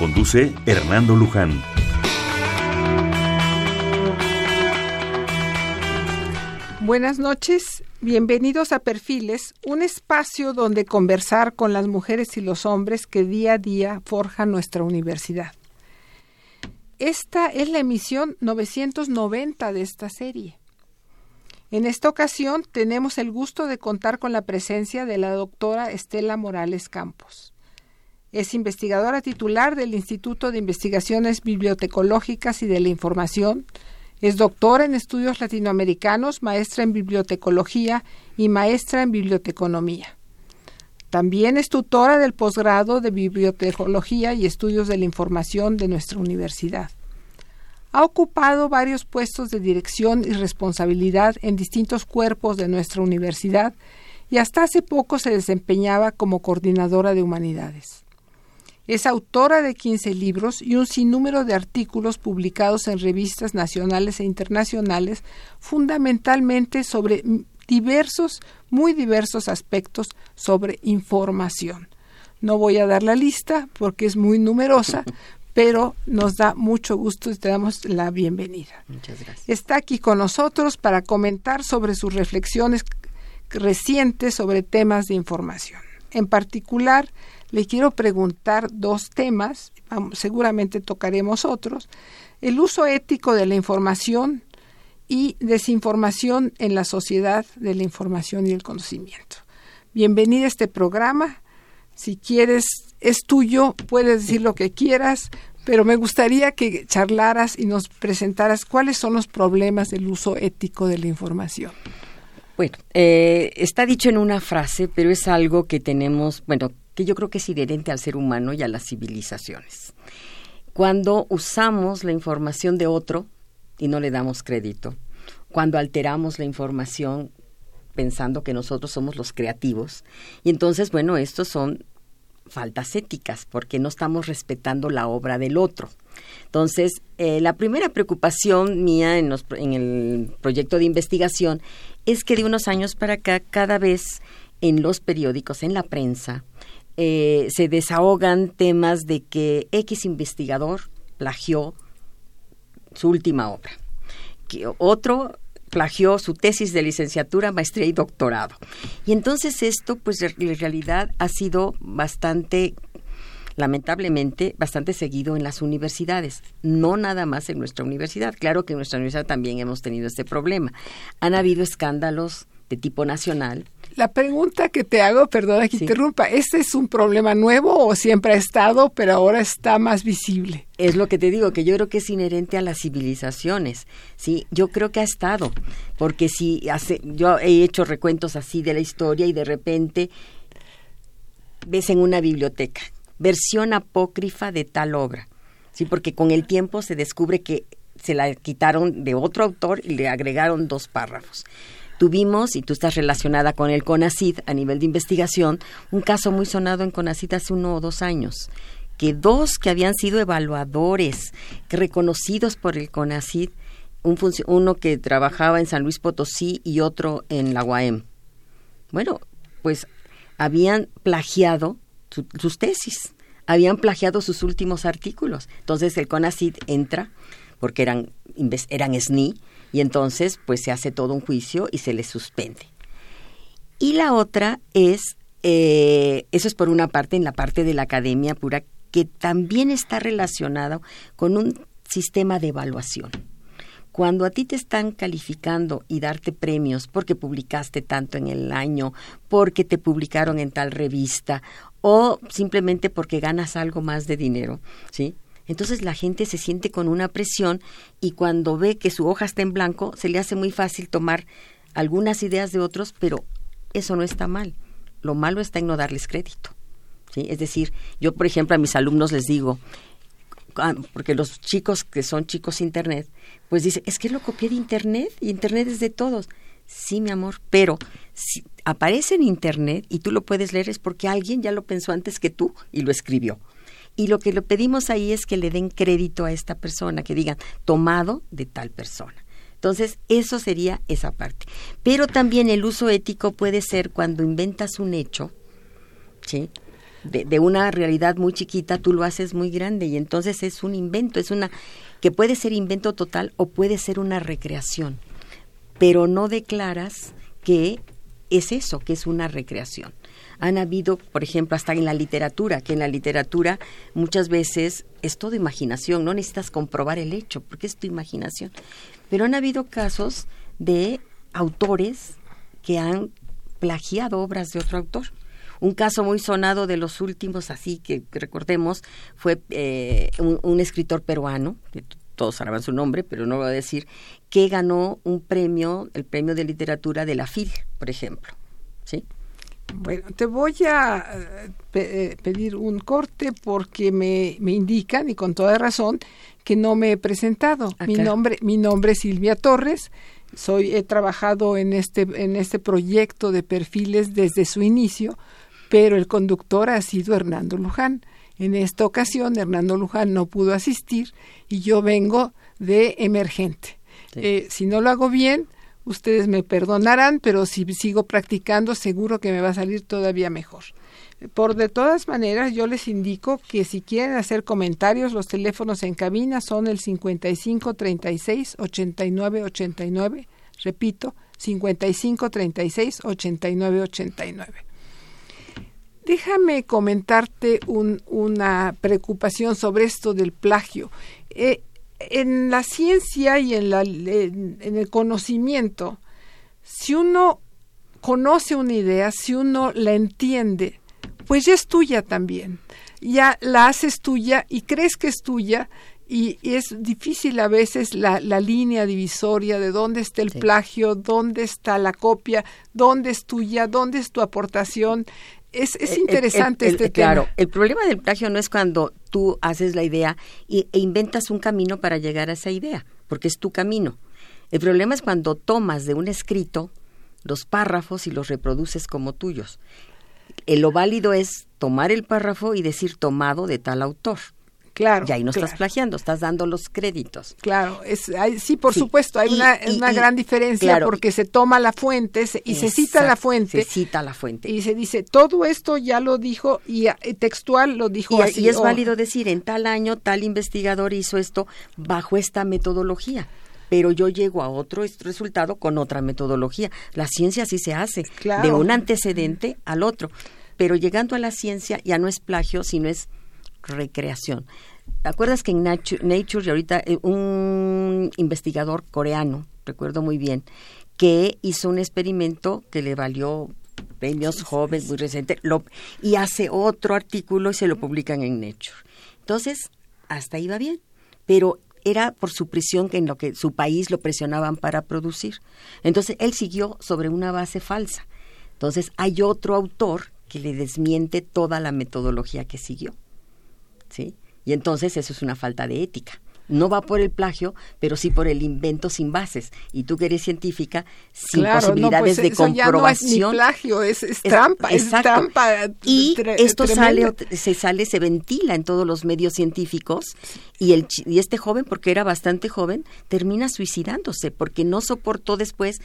Conduce Hernando Luján. Buenas noches, bienvenidos a Perfiles, un espacio donde conversar con las mujeres y los hombres que día a día forjan nuestra universidad. Esta es la emisión 990 de esta serie. En esta ocasión tenemos el gusto de contar con la presencia de la doctora Estela Morales Campos. Es investigadora titular del Instituto de Investigaciones Bibliotecológicas y de la Información. Es doctora en estudios latinoamericanos, maestra en bibliotecología y maestra en biblioteconomía. También es tutora del posgrado de bibliotecología y estudios de la información de nuestra universidad. Ha ocupado varios puestos de dirección y responsabilidad en distintos cuerpos de nuestra universidad y hasta hace poco se desempeñaba como coordinadora de humanidades. Es autora de 15 libros y un sinnúmero de artículos publicados en revistas nacionales e internacionales, fundamentalmente sobre diversos, muy diversos aspectos sobre información. No voy a dar la lista porque es muy numerosa, pero nos da mucho gusto y te damos la bienvenida. Muchas gracias. Está aquí con nosotros para comentar sobre sus reflexiones recientes sobre temas de información. En particular, le quiero preguntar dos temas, seguramente tocaremos otros, el uso ético de la información y desinformación en la sociedad de la información y el conocimiento. Bienvenida a este programa. Si quieres, es tuyo, puedes decir lo que quieras, pero me gustaría que charlaras y nos presentaras cuáles son los problemas del uso ético de la información. Bueno, eh, está dicho en una frase, pero es algo que tenemos, bueno, que yo creo que es inherente al ser humano y a las civilizaciones. Cuando usamos la información de otro y no le damos crédito, cuando alteramos la información pensando que nosotros somos los creativos, y entonces, bueno, estos son faltas éticas porque no estamos respetando la obra del otro. Entonces, eh, la primera preocupación mía en, en el proyecto de investigación es que de unos años para acá, cada vez en los periódicos, en la prensa, eh, se desahogan temas de que X investigador plagió su última obra, que otro plagió su tesis de licenciatura, maestría y doctorado. Y entonces esto, pues en realidad ha sido bastante lamentablemente bastante seguido en las universidades, no nada más en nuestra universidad. Claro que en nuestra universidad también hemos tenido este problema. Han habido escándalos de tipo nacional. La pregunta que te hago, perdona que interrumpa, ¿este es un problema nuevo o siempre ha estado, pero ahora está más visible? Es lo que te digo, que yo creo que es inherente a las civilizaciones, ¿sí? Yo creo que ha estado, porque si hace, yo he hecho recuentos así de la historia y de repente ves en una biblioteca versión apócrifa de tal obra, ¿sí? Porque con el tiempo se descubre que se la quitaron de otro autor y le agregaron dos párrafos tuvimos, y tú estás relacionada con el CONACID a nivel de investigación, un caso muy sonado en CONACID hace uno o dos años, que dos que habían sido evaluadores reconocidos por el CONACID, un uno que trabajaba en San Luis Potosí y otro en la UAM. Bueno, pues habían plagiado sus tesis, habían plagiado sus últimos artículos. Entonces el CONACID entra, porque eran, eran SNI, y entonces pues se hace todo un juicio y se le suspende. Y la otra es, eh, eso es por una parte, en la parte de la academia pura, que también está relacionado con un sistema de evaluación. Cuando a ti te están calificando y darte premios porque publicaste tanto en el año, porque te publicaron en tal revista o simplemente porque ganas algo más de dinero, ¿sí? Entonces la gente se siente con una presión y cuando ve que su hoja está en blanco, se le hace muy fácil tomar algunas ideas de otros, pero eso no está mal. Lo malo está en no darles crédito. ¿sí? Es decir, yo, por ejemplo, a mis alumnos les digo, ah, porque los chicos que son chicos internet, pues dicen, es que lo copié de internet y internet es de todos. Sí, mi amor, pero si aparece en internet y tú lo puedes leer es porque alguien ya lo pensó antes que tú y lo escribió. Y lo que le pedimos ahí es que le den crédito a esta persona, que digan, tomado de tal persona. Entonces, eso sería esa parte. Pero también el uso ético puede ser cuando inventas un hecho, ¿sí? De, de, una realidad muy chiquita, tú lo haces muy grande y entonces es un invento, es una que puede ser invento total o puede ser una recreación, pero no declaras que es eso, que es una recreación. Han habido, por ejemplo, hasta en la literatura, que en la literatura muchas veces es todo imaginación, no necesitas comprobar el hecho, porque es tu imaginación. Pero han habido casos de autores que han plagiado obras de otro autor. Un caso muy sonado de los últimos, así que recordemos, fue eh, un, escritor peruano, que todos saben su nombre, pero no lo voy a decir, que ganó un premio, el premio de literatura de la FIL, por ejemplo. ¿Sí? Bueno, te voy a eh, eh, pedir un corte porque me, me, indican, y con toda razón, que no me he presentado. Mi nombre, mi nombre es Silvia Torres. Soy, he trabajado en este, en este proyecto de perfiles desde su inicio pero el conductor ha sido Hernando Luján. En esta ocasión Hernando Luján no pudo asistir y yo vengo de emergente. Eh, si no lo hago bien, ustedes me perdonarán, pero si sigo practicando seguro que me va a salir todavía mejor. Por de todas maneras, yo les indico que si quieren hacer comentarios, los teléfonos en cabina son el 55 36 89 89. Repito, 55 36 89 89. Déjame comentarte una preocupación sobre esto del plagio. Eh, en la ciencia y en, la, en, el conocimiento, si uno conoce una idea, si uno la entiende, pues ya es tuya también. Ya la haces tuya y crees que es tuya y, es difícil a veces la, la, línea divisoria de dónde está el plagio, dónde está la copia, dónde es tuya, dónde es tu aportación. Es, es interesante este tema. Claro, el problema del plagio no es cuando tú haces la idea y, e inventas un camino para llegar a esa idea, porque es tu camino. El problema es cuando tomas de un escrito los párrafos y los reproduces como tuyos. Eh, lo válido es tomar el párrafo y decir tomado de tal autor. Claro. Y ahí no estás plagiando, estás dando los créditos. Claro, es, sí, por supuesto, hay una, una gran diferencia porque se toma la fuente y se cita la fuente. Se cita la fuente. Y se dice, todo esto ya lo dijo y, textual lo dijo así. Y es válido decir, en tal año tal investigador hizo esto bajo esta metodología pero yo llego a otro resultado con otra metodología. La ciencia así se hace, de un antecedente al otro. Pero llegando a la ciencia ya no es plagio, sino es recreación. ¿Te acuerdas que en Nature, y ahorita eh, un investigador coreano, recuerdo muy bien, que hizo un experimento que le valió premios jóvenes muy reciente y hace otro artículo y se lo publican en Nature. Entonces, hasta ahí va bien, pero era por su prisión que en lo que su país lo presionaban para producir. Entonces, él siguió sobre una base falsa. Entonces, hay otro autor que le desmiente toda la metodología que siguió. ¿Sí? Y entonces eso es una falta de ética. No va por el plagio, pero sí por el invento sin bases. Y tú que eres científica, sin posibilidades pues de comprobación. Ya no es plagio, es, trampa, es trampa. Y esto sale, se sale, se ventila en todos los medios científicos. Y, el, y este joven, porque era bastante joven, termina suicidándose porque no soportó después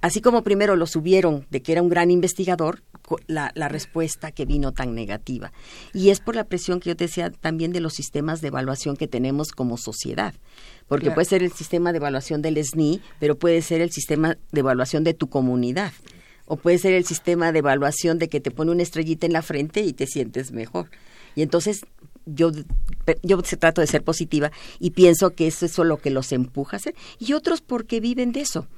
así como primero lo subieron de que era un gran investigador, la, la, respuesta que vino tan negativa. Y es por la presión que yo te decía también de los sistemas de evaluación que tenemos como sociedad. Porque puede ser el sistema de evaluación del SNI, pero puede ser el sistema de evaluación de tu comunidad. O puede ser el sistema de evaluación de que te pone una estrellita en la frente y te sientes mejor. Y entonces yo, yo trato de ser positiva y pienso que eso es lo que los empuja a hacer. Y otros porque viven de eso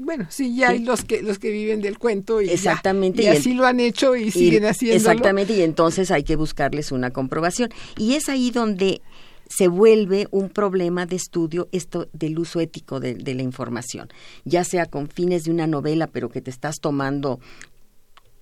bueno, sí, ya hay los que los que viven del cuento y, exactamente, y, así lo han hecho y, siguen haciéndolo. Exactamente, y entonces hay que buscarles una comprobación. Y es ahí donde se vuelve un problema de estudio esto del uso ético de, de la información, ya sea con fines de una novela, pero que te estás tomando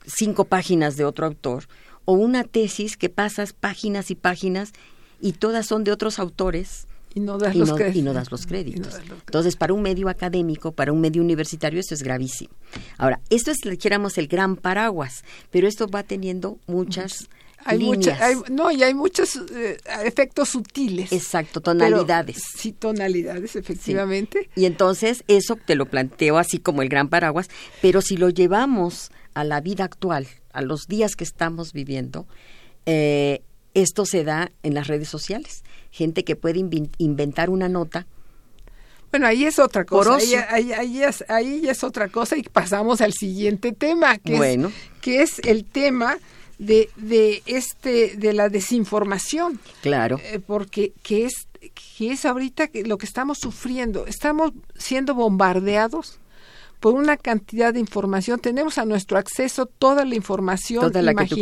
cinco páginas de otro autor, o una tesis que pasas páginas y páginas y todas son de otros autores y no das, y los, no, créditos. y no das los créditos. Y no das los créditos. Entonces, para un medio académico, para un medio universitario, esto es gravísimo. Ahora, esto es, dijéramos, el gran paraguas, pero esto va teniendo muchas hay líneas. mucha, hay, no, y hay muchos eh, efectos sutiles. Exacto, Pero- tonalidades. sí, tonalidades, efectivamente. Y entonces eso te lo planteo así como el gran paraguas, pero si lo llevamos a la vida actual, a los días que estamos viviendo, eh, esto se da en las redes sociales. Gente que puede inventar una nota. Bueno, ahí es otra cosa. Ahí, ahí, ahí es, ahí ya es otra cosa y pasamos al siguiente tema, que, Bueno. es, que es el tema de, de, este, de la desinformación. Claro. Eh, porque que es, que es ahorita lo que estamos sufriendo. Estamos siendo bombardeados por una cantidad de información. Tenemos a nuestro acceso toda la información Toda la que tú.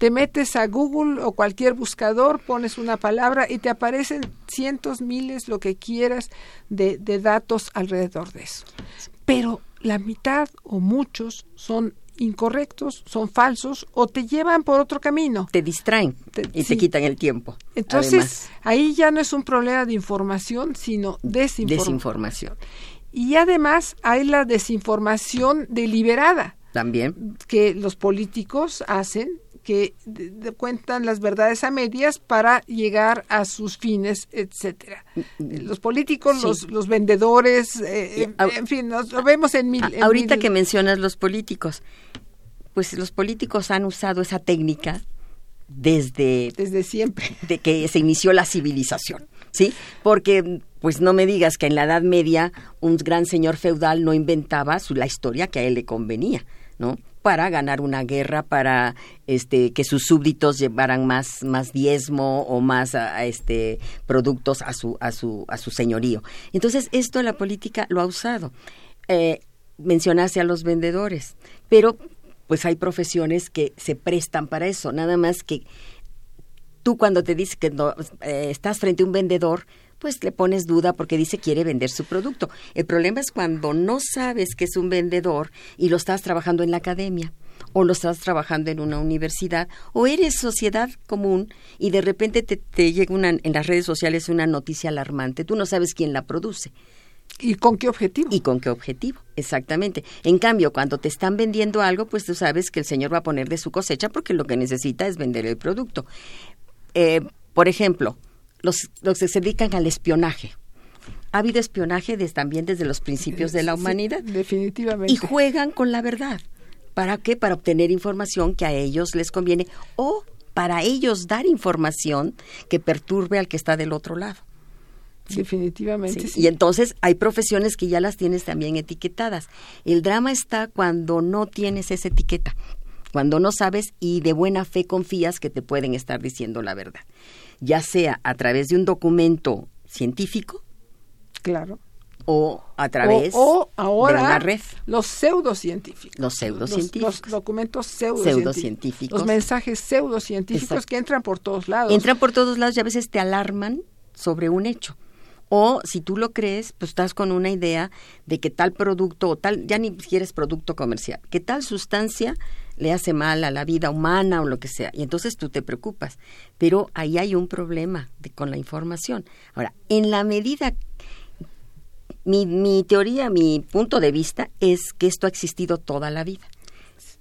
Te metes a Google o cualquier buscador, pones una palabra y te aparecen cientos, miles, lo que quieras de, de datos alrededor de eso. Pero la mitad o muchos son incorrectos, son falsos o te llevan por otro camino. Te distraen Te- y sí. te quitan el tiempo. Entonces, además. ahí ya no es un problema de información, sino desinformación. desinformación. Y además hay la desinformación deliberada También. que los políticos hacen, que de- de- cuentan las verdades a medias para llegar a sus fines, etcétera. Los políticos, Mm, Sí. los, los vendedores, eh, Y en, a- en fin, nos, lo vemos en mil. A- en ahorita mil- que mencionas los políticos, pues los políticos han usado esa técnica desde desde siempre. de que se inició la civilización, ¿sí? Porque, pues no me digas que en la Edad Media un gran señor feudal no inventaba su, la historia que a él le convenía, ¿no? Para ganar una guerra, para este que sus súbditos llevaran más, más diezmo o más a- este productos a su, a su, a su señorío. Entonces, esto la política lo ha usado. Eh, mencionaste a los vendedores, pero pues hay profesiones que se prestan para eso, nada más que tú cuando te dices que no, eh, estás frente a un vendedor, pues le pones duda porque dice quiere vender su producto. El problema es cuando no sabes que es un vendedor y lo estás trabajando en la academia o lo estás trabajando en una universidad o eres sociedad común y de repente te, te llega una, en las redes sociales una noticia alarmante. Tú no sabes quién la produce ¿Y con qué objetivo? y con qué objetivo. Exactamente. En cambio, cuando te están vendiendo algo, pues tú sabes que el señor va a poner de su cosecha porque lo que necesita es vender el producto. Eh, por ejemplo, los, los que se dedican al espionaje. Ha habido espionaje desde, también desde los principios de la Sí, humanidad definitivamente. y juegan con la verdad. ¿Para qué? Para obtener información que a ellos les conviene o para ellos dar información que perturbe al que está del otro lado. definitivamente. Sí, sí. Y entonces hay profesiones que ya las tienes también etiquetadas. El drama está cuando no tienes esa etiqueta, cuando no sabes y de buena fe confías que te pueden estar diciendo la verdad, ya sea a través de un documento científico Claro. o a través o, o ahora de una red. los pseudocientíficos. Los pseudocientíficos. Los, los documentos pseudocientíficos. Pseudocientíficos. Los mensajes pseudocientíficos Exacto. que entran por todos lados. Entran por todos lados y a veces te alarman sobre un hecho. O si tú lo crees, pues estás con una idea de que tal producto o tal, ya ni siquiera es producto comercial, que tal sustancia le hace mal a la vida humana o lo que sea. Y entonces tú te preocupas. Pero ahí hay un problema de- con la información. Ahora, en la medida mi, mi teoría, mi punto de vista es que esto ha existido toda la vida.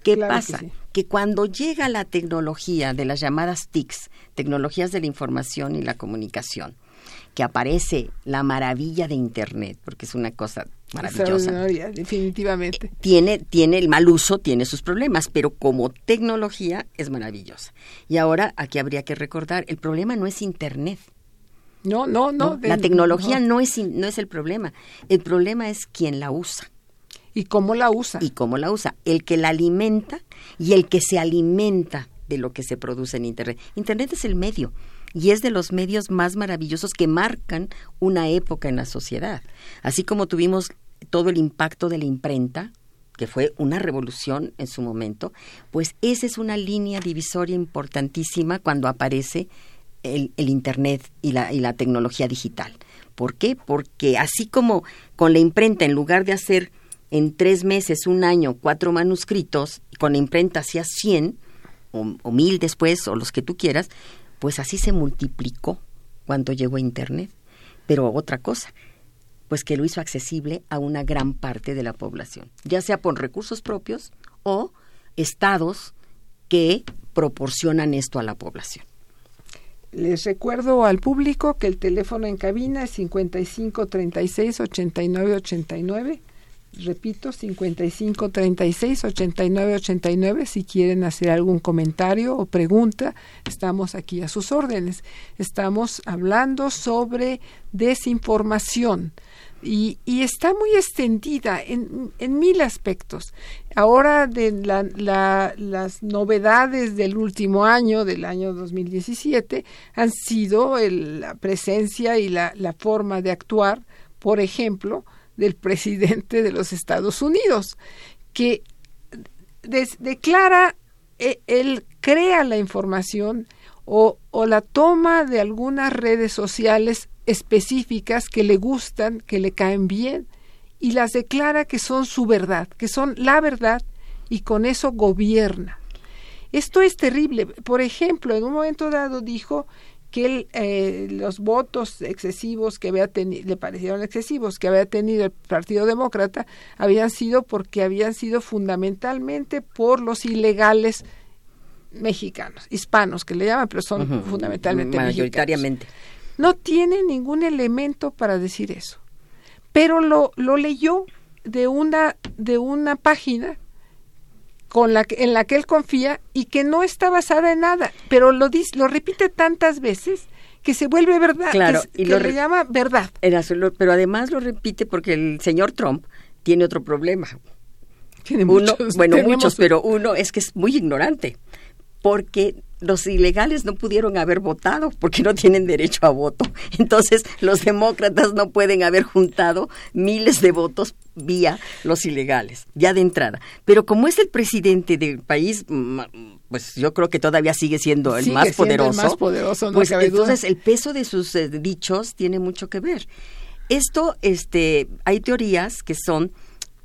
¿Qué Claro que pasa? sí. Que cuando llega la tecnología de las llamadas TICs, tecnologías de la información y la comunicación, que aparece la maravilla de Internet, porque es una cosa maravillosa, definitivamente. tiene, tiene el mal uso, tiene sus problemas, pero como tecnología es maravillosa. Y ahora aquí habría que recordar, el problema no es Internet. No, no, no. la tecnología no. no. es, no es el problema. El problema es quién la usa ¿Y cómo la usa? y cómo la usa. El que la alimenta y el que se alimenta de lo que se produce en Internet. Internet es el medio y es de los medios más maravillosos que marcan una época en la sociedad. Así como tuvimos todo el impacto de la imprenta, que fue una revolución en su momento, pues esa es una línea divisoria importantísima cuando aparece el, Internet y la, y la tecnología digital. ¿Por qué? Porque así como con la imprenta, en lugar de hacer en tres meses, un año, cuatro manuscritos, con la imprenta hacías 100 o, o mil después, o los que tú quieras, pues así se multiplicó cuando llegó a Internet. Pero otra cosa, pues que lo hizo accesible a una gran parte de la población, ya sea por recursos propios o estados que proporcionan esto a la población. Les recuerdo al público que el teléfono en cabina es 55 36 89 89. Repito, 55 36 89 89. Si quieren hacer algún comentario o pregunta, estamos aquí a sus órdenes. Estamos hablando sobre desinformación y, y, está muy extendida en, en mil aspectos. Ahora de la, la, las novedades del último año, del año 2017, han sido el, la presencia y la, la, forma de actuar, por ejemplo, del presidente de los Estados Unidos, que declara, eh, él crea la información o, o la toma de algunas redes sociales específicas que le gustan, que le caen bien, y las declara que son su verdad, que son la verdad, y con eso gobierna. Esto es terrible. Por ejemplo, en un momento dado dijo que eh, los votos excesivos que había tenido, le parecieron excesivos, que había tenido el Partido Demócrata, habían sido porque habían sido fundamentalmente por los ilegales mexicanos, hispanos, que le llaman, pero son uh -huh. fundamentalmente mayoritariamente. Mexicanos no tiene ningún elemento para decir eso. Pero lo, lo leyó de una, de una página con la que, en la que él confía y que no está basada en nada, pero lo, dice, lo repite tantas veces que se vuelve verdad, claro, que, y que lo le llama verdad. Pero además lo repite porque el señor Trump tiene otro problema. Tiene uno, muchos, bueno, muchos, pero uno es que es muy ignorante, porque los ilegales no pudieron haber votado porque no tienen derecho a voto. Entonces, los demócratas no pueden haber juntado miles de votos vía los ilegales, ya de entrada. Pero como es el presidente del país, pues yo creo que todavía sigue siendo el sigue más siendo poderoso. El más poderoso, no pues entonces duda. el peso de sus eh, dichos tiene mucho que ver. Esto, este, hay teorías que son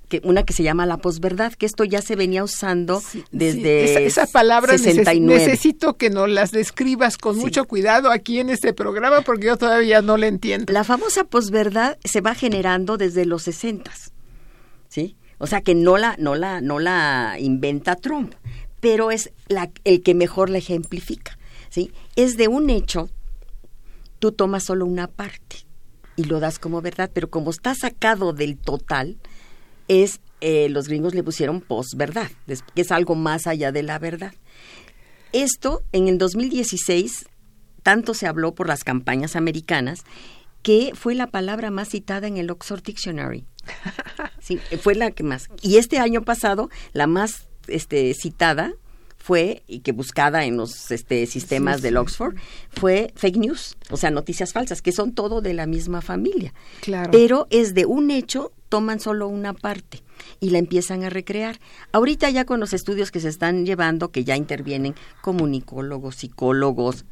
que una que se llama la posverdad, que esto ya se venía usando Sí, desde sí, esa, esa palabra neces 69. necesito que nos las describas con Sí. mucho cuidado aquí en este programa porque yo todavía no la entiendo. La famosa posverdad se va generando desde los sesentas, ¿sí? O sea que no la, no la, no la inventa Trump, pero es la, el que mejor la ejemplifica, ¿sí? Es de un hecho, tú tomas solo una parte y lo das como verdad, pero como está sacado del total, es eh, los gringos le pusieron posverdad, que es algo más allá de la verdad. Esto en el 2016 tanto se habló por las campañas americanas que fue la palabra más citada en el Oxford Dictionary. Sí, fue la que más. Y este año pasado la más este, citada fue y que buscada en los este, sistemas Sí, del. Oxford fue fake news, o sea, noticias falsas, que son todo de la misma familia. Claro. Pero es de un hecho, toman solo una parte y la empiezan a recrear. Ahorita ya con los estudios que se están llevando, que ya intervienen comunicólogos, psicólogos,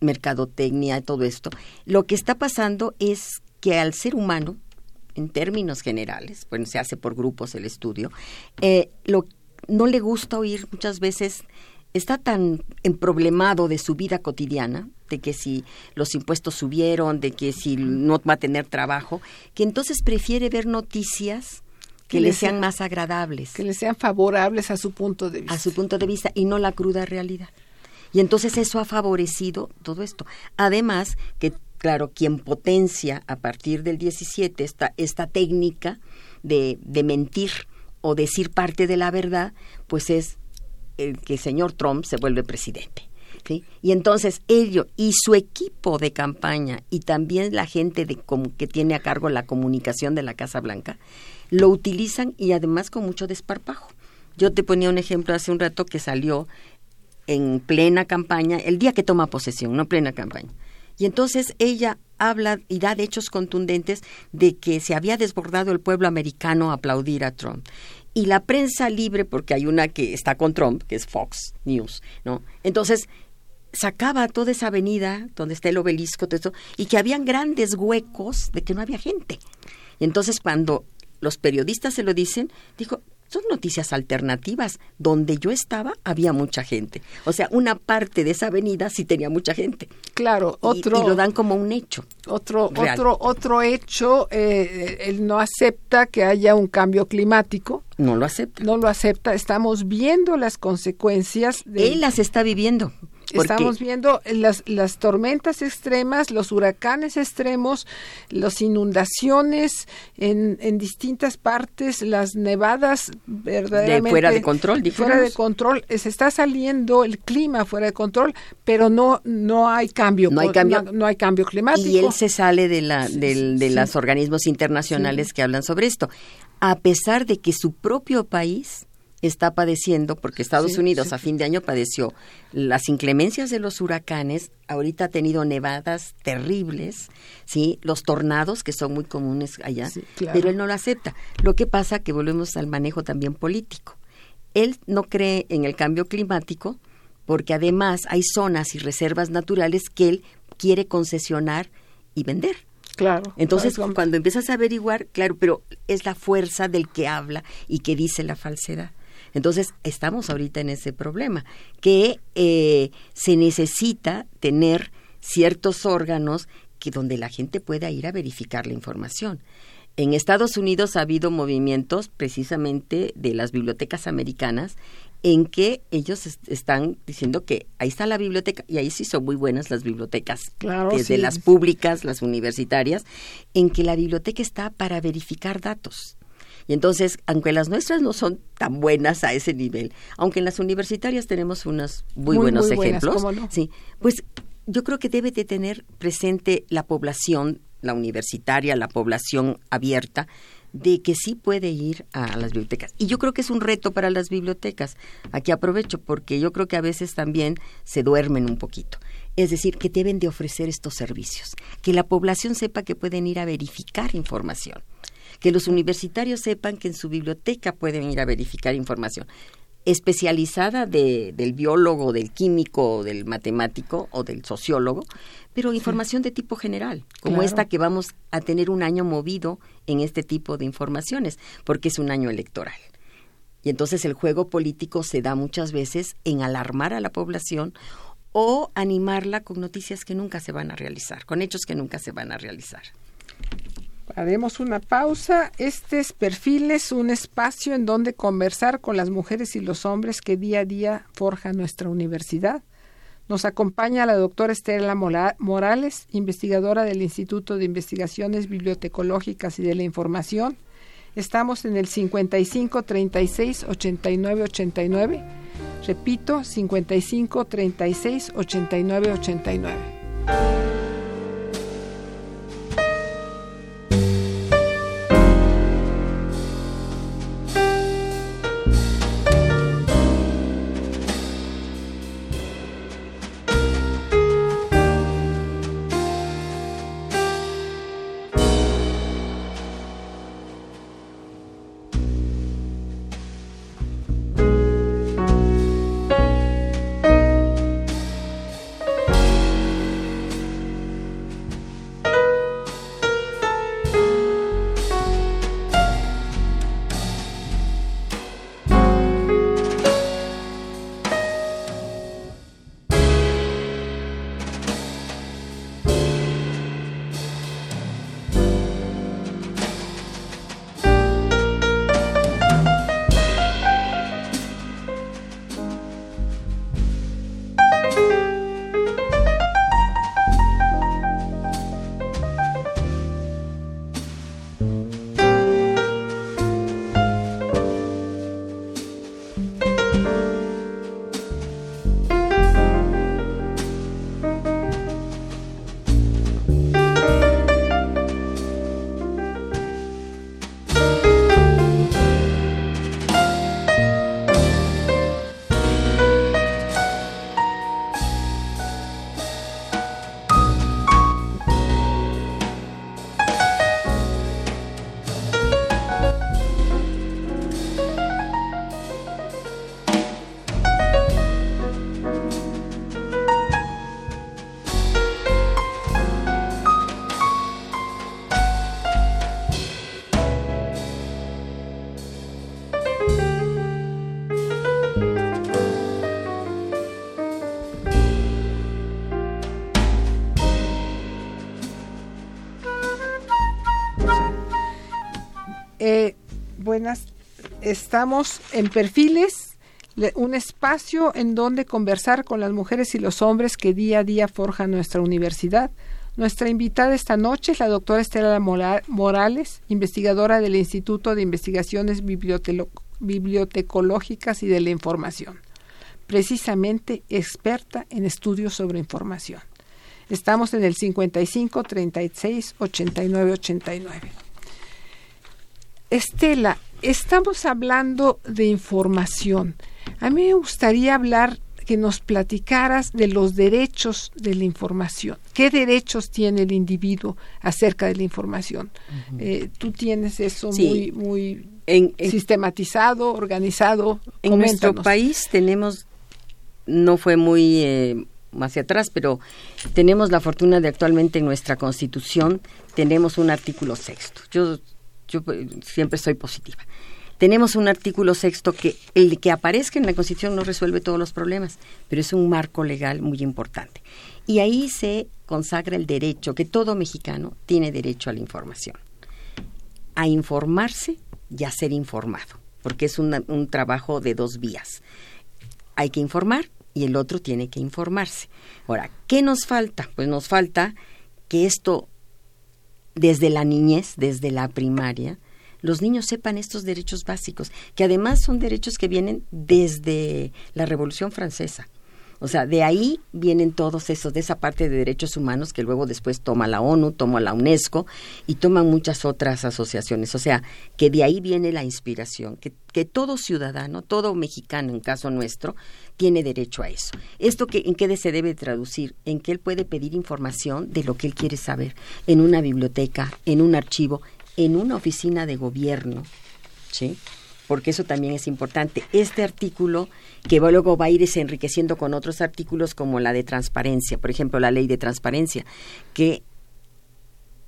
mercadotecnia, todo esto, lo que está pasando es que al ser humano, en términos generales, bueno, se hace por grupos el estudio, eh, lo, no le gusta oír muchas veces, está tan emproblemado de su vida cotidiana, de que si los impuestos subieron, de que si no va a tener trabajo, que entonces prefiere ver noticias que Que le sean sea- más agradables que le sean favorables a su punto de vista. a su punto de vista y no la cruda realidad. Y entonces eso ha favorecido todo esto. Además que, claro, quien potencia a partir del 17 esta, esta técnica de, de mentir o decir parte de la verdad, pues es el que el señor Trump se vuelve presidente. Y entonces ello y su equipo de campaña y también la gente de, que tiene a cargo la comunicación de la Casa Blanca, lo utilizan y además con mucho desparpajo. Yo te ponía un ejemplo hace un rato que salió en plena campaña, el día que toma posesión, no plena campaña. Y entonces ella habla y da de hechos contundentes de que se había desbordado el pueblo americano a aplaudir a Trump. Y la prensa libre, porque hay una que está con Trump, que es Fox News, ¿no? Entonces sacaba toda esa avenida donde está el obelisco, todo eso, y que habían grandes huecos de que no había gente. Y entonces cuando los periodistas se lo dicen, dijo, son noticias alternativas. Donde yo estaba había mucha gente. O sea, una parte de esa avenida sí tenía mucha gente. Claro, otro. Y, lo dan como un hecho. Otro, otro, otro hecho, eh, él no acepta que haya un cambio climático. No lo acepta. No lo acepta. Estamos viendo las consecuencias de. Él las está viviendo. Estamos viendo las, las tormentas extremas, los huracanes extremos, las inundaciones en, en distintas partes, las nevadas verdaderamente... De fuera de control, dijimos. Fuera de control. Se está saliendo el clima fuera de control, pero no, no hay cambio. No hay cambio. No, hay cambio climático. Y él se sale de, la, de los organismos internacionales que hablan sobre esto. A pesar de que su propio país está padeciendo, porque Estados Unidos a fin de año padeció las inclemencias de los huracanes, ahorita ha tenido nevadas terribles, sí, los tornados que son muy comunes allá, pero él no lo acepta. Lo que pasa que volvemos al manejo también político. Él no cree en el cambio climático porque además hay zonas y reservas naturales que él quiere concesionar y vender. Claro. Entonces, cuando empiezas a averiguar, claro, pero es la fuerza del que habla y que dice la falsedad. Entonces, estamos ahorita en ese problema, que eh, se necesita tener ciertos órganos que donde la gente pueda ir a verificar la información. En Estados Unidos ha habido movimientos precisamente de las bibliotecas americanas en que ellos están diciendo que ahí está la biblioteca y ahí sí son muy buenas las bibliotecas, desde las públicas, las universitarias, en que la biblioteca está para verificar datos. Y entonces, aunque las nuestras no son tan buenas a ese nivel, aunque en las universitarias tenemos unos muy, buenos ejemplos, sí, pues yo creo que debe de tener presente la población, la universitaria, la población abierta, de que sí puede ir a las bibliotecas. Y yo creo que es un reto para las bibliotecas. Aquí aprovecho porque yo creo que a veces también se duermen un poquito. Es decir, que deben de ofrecer estos servicios, que la población sepa que pueden ir a verificar información que los universitarios sepan que en su biblioteca pueden ir a verificar información especializada de, del biólogo, del químico, del matemático o del sociólogo, pero información de tipo general, como esta que vamos a tener un año movido en este tipo de informaciones, porque es un año electoral. Y entonces el juego político se da muchas veces en alarmar a la población o animarla con noticias que nunca se van a realizar, con hechos que nunca se van a realizar. Haremos una pausa. Este es Perfiles, un espacio en donde conversar con las mujeres y los hombres que día a día forjan nuestra universidad. Nos acompaña la doctora Estela Morales, investigadora del Instituto de Investigaciones Bibliotecológicas y de la Información. Estamos en el 55 36 89 89. Repito, 55 36 89 89. Estamos en Perfiles, un espacio en donde conversar con las mujeres y los hombres que día a día forjan nuestra universidad. Nuestra invitada esta noche es la doctora Estela Morales, investigadora del Instituto de Investigaciones Bibliotecológicas y de la Información, precisamente experta en estudios sobre información. Estamos en el 55 36 89 89. Estela, estamos hablando de información. A mí me gustaría hablar que nos platicaras de los derechos de la información. ¿Qué derechos tiene el individuo acerca de la información? Eh, tú tienes eso muy, muy sistematizado, organizado. En nuestro país tenemos, no fue muy eh, hacia atrás, pero tenemos la fortuna de actualmente en nuestra Constitución tenemos un artículo sexto. Yo, yo siempre soy positiva tenemos un artículo sexto que el que aparezca en la Constitución no resuelve todos los problemas, pero es un marco legal muy importante. Y ahí se consagra el derecho, que todo mexicano tiene derecho a la información, a informarse y a ser informado, porque es un trabajo de dos vías. Hay que informar y el otro tiene que informarse. Ahora, ¿qué nos falta? Pues nos falta que esto, desde la niñez, desde la primaria, los niños sepan estos derechos básicos, que además son derechos que vienen desde la Revolución Francesa. O sea, de ahí vienen todos esos, de esa parte de derechos humanos que luego después toma la ONU, toma la UNESCO y toman muchas otras asociaciones. O sea, que de ahí viene la inspiración, que, que todo ciudadano, todo mexicano en caso nuestro, tiene derecho a eso. ¿Esto que, en qué se debe traducir? En que él puede pedir información de lo que él quiere saber en una biblioteca, en un archivo, en una oficina de gobierno, ¿sí? Porque eso también es importante. Este artículo, que luego va a irse enriqueciendo con otros artículos como la de transparencia, por ejemplo, la ley de transparencia, que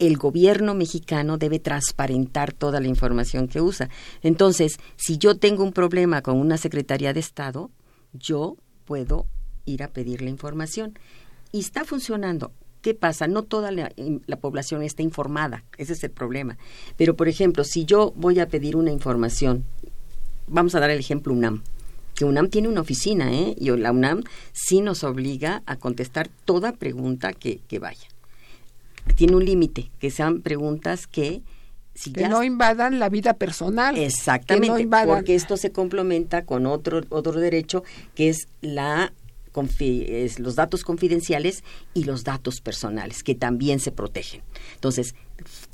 el gobierno mexicano debe transparentar toda la información que usa. Entonces, si yo tengo un problema con una Secretaría de Estado, yo puedo ir a pedir la información. Y está funcionando. ¿Qué pasa? No toda la, población está informada, ese es el problema. Pero, por ejemplo, si yo voy a pedir una información, vamos a dar el ejemplo UNAM, que UNAM tiene una oficina, ¿eh? Y la UNAM sí nos obliga a contestar toda pregunta que, vaya. Tiene un límite, que sean preguntas que... Si que no invadan la vida personal. Exactamente, porque esto se complementa con otro, otro derecho que es la los datos confidenciales y los datos personales, que también se protegen. Entonces,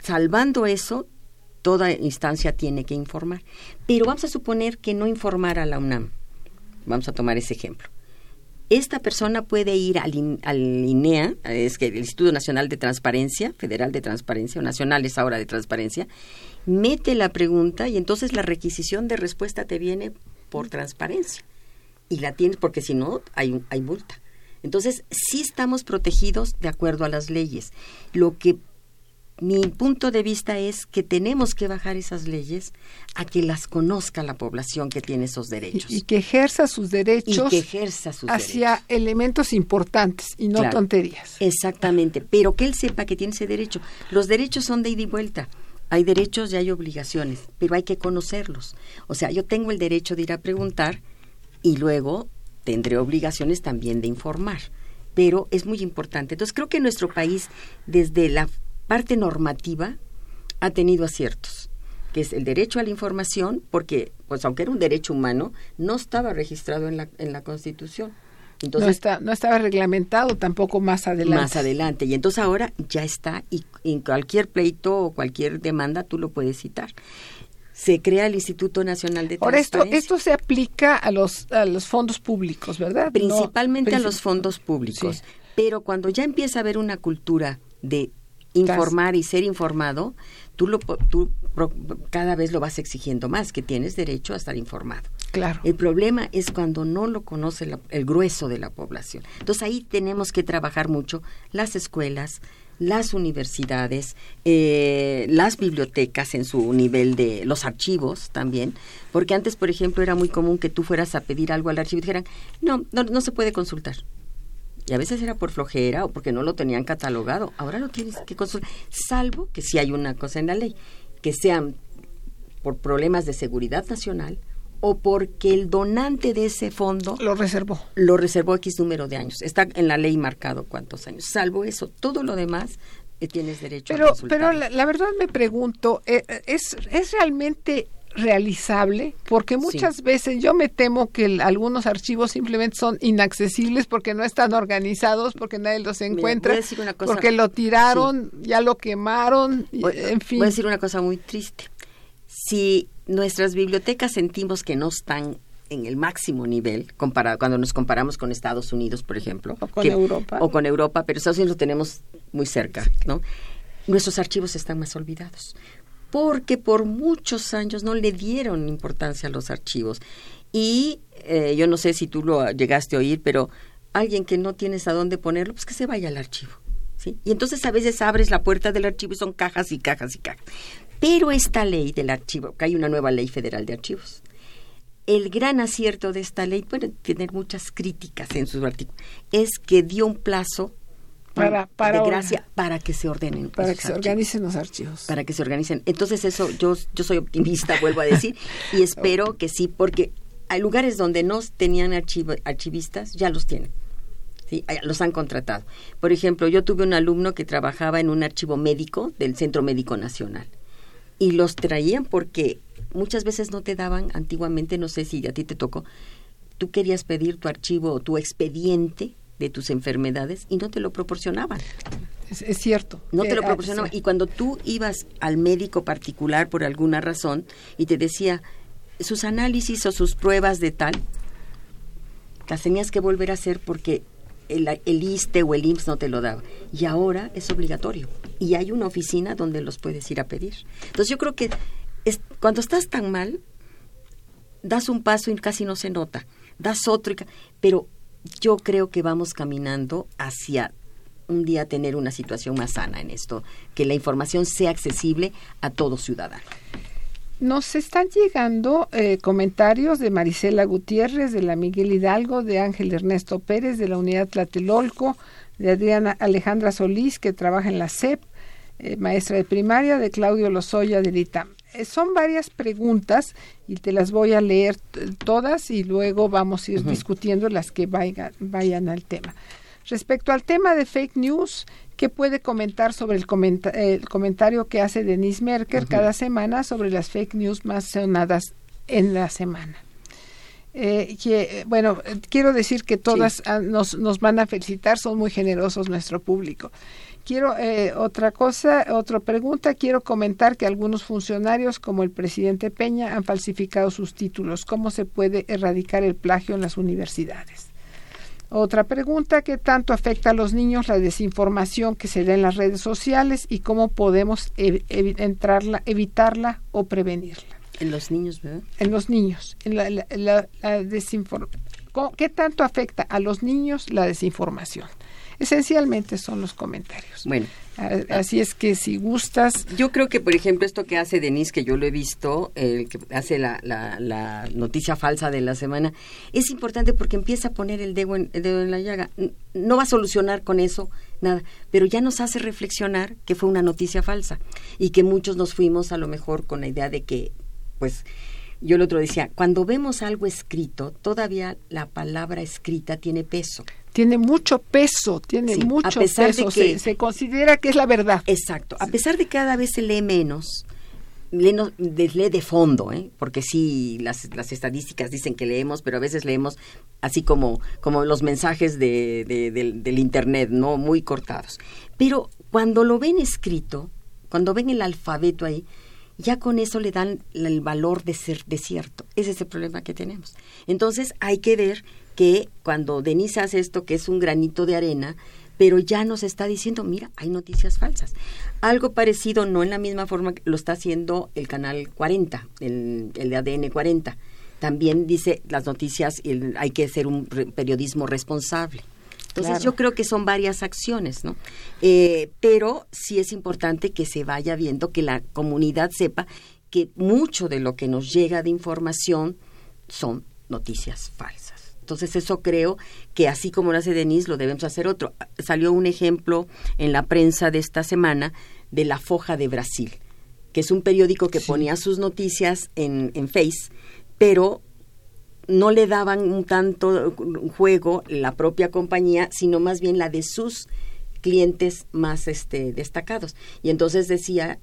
salvando eso, toda instancia tiene que informar. Pero vamos a suponer que no informara a la UNAM. Vamos a tomar ese ejemplo. Esta persona puede ir al, al INEA, es que el Instituto Nacional de Transparencia, Federal de Transparencia, o Nacional es ahora de Transparencia, mete la pregunta y entonces la requisición de respuesta te viene por transparencia y la tienes porque si no hay, hay multa. Entonces, sí estamos protegidos de acuerdo a las leyes. Lo que mi punto de vista es que tenemos que bajar esas leyes a que las conozca la población que tiene esos derechos. Y, que ejerza sus derechos que ejerza sus hacia elementos importantes y no tonterías. Exactamente, pero que él sepa que tiene ese derecho. Los derechos son de ida y vuelta. Hay derechos y hay obligaciones, pero hay que conocerlos. O sea, yo tengo el derecho de ir a preguntar y luego tendré obligaciones también de informar. Pero es muy importante. Entonces creo que nuestro país, desde la parte normativa, ha tenido aciertos que es el derecho a la información, porque, pues aunque era un derecho humano, no estaba registrado en la, en la Constitución. Entonces, no, está, no estaba reglamentado tampoco más adelante. Más adelante. Y entonces ahora ya está y en cualquier pleito o cualquier demanda tú lo puedes citar se crea el Instituto Nacional de Transparencia. Por esto, esto se aplica a los, a los fondos públicos, ¿verdad? Principalmente a los fondos públicos. Pero cuando ya empieza a haber una cultura de informar y ser informado, tú, lo, tú cada vez lo vas exigiendo más, que tienes derecho a estar informado. Claro. El problema es cuando no lo conoce el grueso de la población. Entonces ahí tenemos que trabajar mucho las escuelas, las universidades, eh, las bibliotecas en su nivel de los archivos también, porque antes, por ejemplo, era muy común que tú fueras a pedir algo al archivo y dijeran, no, no, no se puede consultar. Y a veces era por flojera o porque no lo tenían catalogado. Ahora lo tienes que consultar, salvo que si hay una cosa en la ley, que sean por problemas de seguridad nacional o porque el donante de ese fondo lo reservó. Lo reservó X número de años. Está en la ley marcado cuántos años. Salvo eso, todo lo demás eh, tienes derecho pero, a Pero la, verdad me pregunto, eh, ¿es, ¿es realmente realizable, porque muchas veces yo me temo que algunos archivos simplemente son inaccesibles porque no están organizados, porque nadie los encuentra, porque lo tiraron, ya lo quemaron, en fin. Voy a decir una cosa muy triste. Si nuestras bibliotecas sentimos que no están en el máximo nivel comparado cuando nos comparamos con Estados Unidos, por ejemplo, o con Europa, o con Europa, pero Estados Unidos lo tenemos muy cerca, ¿no? Nuestros archivos están más olvidados porque por muchos años no le dieron importancia a los archivos. Y eh, yo no sé si tú lo llegaste a oír, pero alguien que no tienes a dónde ponerlo, pues que se vaya al archivo. ¿sí? Y entonces a veces abres la puerta del archivo y son cajas y cajas y cajas. Pero esta ley del archivo, que hay una nueva ley federal de archivos, el gran acierto de esta ley, puede tener muchas críticas en sus artículos, es que dio un plazo para, para de gracia para que se ordenen para que se organicen los archivos. Para que se organicen. Entonces eso yo yo soy optimista vuelvo a decir y espero que sí porque hay lugares donde no tenían archivistas ya los tienen ¿sí? los han contratado. Por ejemplo yo tuve un alumno que trabajaba en un archivo médico del Centro Médico Nacional y los traían porque muchas veces no te daban antiguamente no sé si a ti te tocó tú querías pedir tu archivo o tu expediente de tus enfermedades y no te lo proporcionaban. Es, cierto. No te lo eh, proporcionaban. Y cuando tú ibas al médico particular por alguna razón y te decía sus análisis o sus pruebas de tal, las tenías que volver a hacer porque el, el ISTE o el IMSS no te lo daba. Y ahora es obligatorio. Y hay una oficina donde los puedes ir a pedir. Entonces yo creo que es, cuando estás tan mal, das un paso y casi no se nota. Das otro, y, pero yo creo que vamos caminando hacia un día tener una situación más sana en esto, que la información sea accesible a todo ciudadano. Nos están llegando eh, comentarios de Marisela Gutiérrez, de la Miguel Hidalgo, de Ángel Ernesto Pérez, de la Unidad Tlatelolco, de Adriana Alejandra Solís, que trabaja en la CEP, eh, maestra de primaria, de Claudio Lozoya, de ITAM. Eh, son varias preguntas y te las voy a leer todas y luego vamos a ir discutiendo las que vayan, vayan al tema. Respecto al tema de fake news, ¿qué puede comentar sobre el, comentario que hace Denise Merker cada semana sobre las fake news más sonadas en la semana? Eh, que, bueno, quiero decir que todas ah, nos, nos van a felicitar, son muy generosos nuestro público. Quiero eh, otra cosa, otra pregunta. Quiero comentar que algunos funcionarios, como el presidente Peña, han falsificado sus títulos. ¿Cómo se puede erradicar el plagio en las universidades? Otra pregunta, ¿qué tanto afecta a los niños la desinformación que se da en las redes sociales y cómo podemos entrarla, evitarla o prevenirla? En los niños, ¿verdad? En los niños. En la, la ¿Qué tanto afecta a los niños la desinformación? Esencialmente son los comentarios. Bueno. Así es que si gustas... Yo creo que, por ejemplo, esto que hace Denise, que yo lo he visto, el que hace la, la, noticia falsa de la semana, es importante porque empieza a poner el dedo, en, el dedo en la llaga. No va a solucionar con eso nada, pero ya nos hace reflexionar que fue una noticia falsa y que muchos nos fuimos a lo mejor con la idea de que, pues, yo el otro decía, cuando vemos algo escrito, todavía la palabra escrita tiene peso tiene mucho peso, tiene mucho peso, se, se, considera que es la verdad. Exacto, a pesar de que cada vez se lee menos, lee, lee de fondo, ¿eh? porque sí, las, las, estadísticas dicen que leemos, pero a veces leemos así como, como los mensajes de, del, del Internet, ¿no? Muy cortados. Pero cuando lo ven escrito, cuando ven el alfabeto ahí, ya con eso le dan el valor de ser de cierto. Ese es el problema que tenemos. Entonces hay que ver que cuando Denise hace esto, que es un granito de arena, pero ya nos está diciendo, mira, hay noticias falsas. Algo parecido, no en la misma forma, lo está haciendo el canal 40, el, de ADN 40. También dice las noticias, hay que hacer un periodismo responsable. Entonces yo creo que son varias acciones, ¿no? Eh, pero sí es importante que se vaya viendo, que la comunidad sepa que mucho de lo que nos llega de información son noticias falsas. Entonces eso creo que así como lo hace Denise, lo debemos hacer otro. Salió un ejemplo en la prensa de esta semana de la foja de Brasil que es un periódico que ponía sus noticias en, en Face, pero no le daban un tanto juego la propia compañía, sino más bien la de sus clientes más este, destacados. Y entonces decía,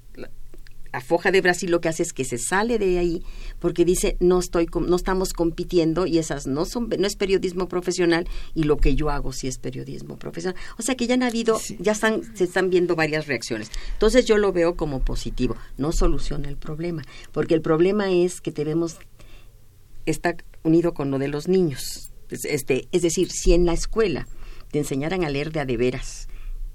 la Foja de Brasil lo que hace es que se sale de ahí porque dice no estoy no estamos compitiendo y esas no son no es periodismo profesional y lo que yo hago sí es periodismo profesional. O sea que ya han habido ya están se están viendo varias reacciones. Entonces yo lo veo como positivo, no soluciona el problema, porque el problema es que tenemos está unido con lo de los niños. Este, es decir, si en la escuela te enseñaran a leer de a de veras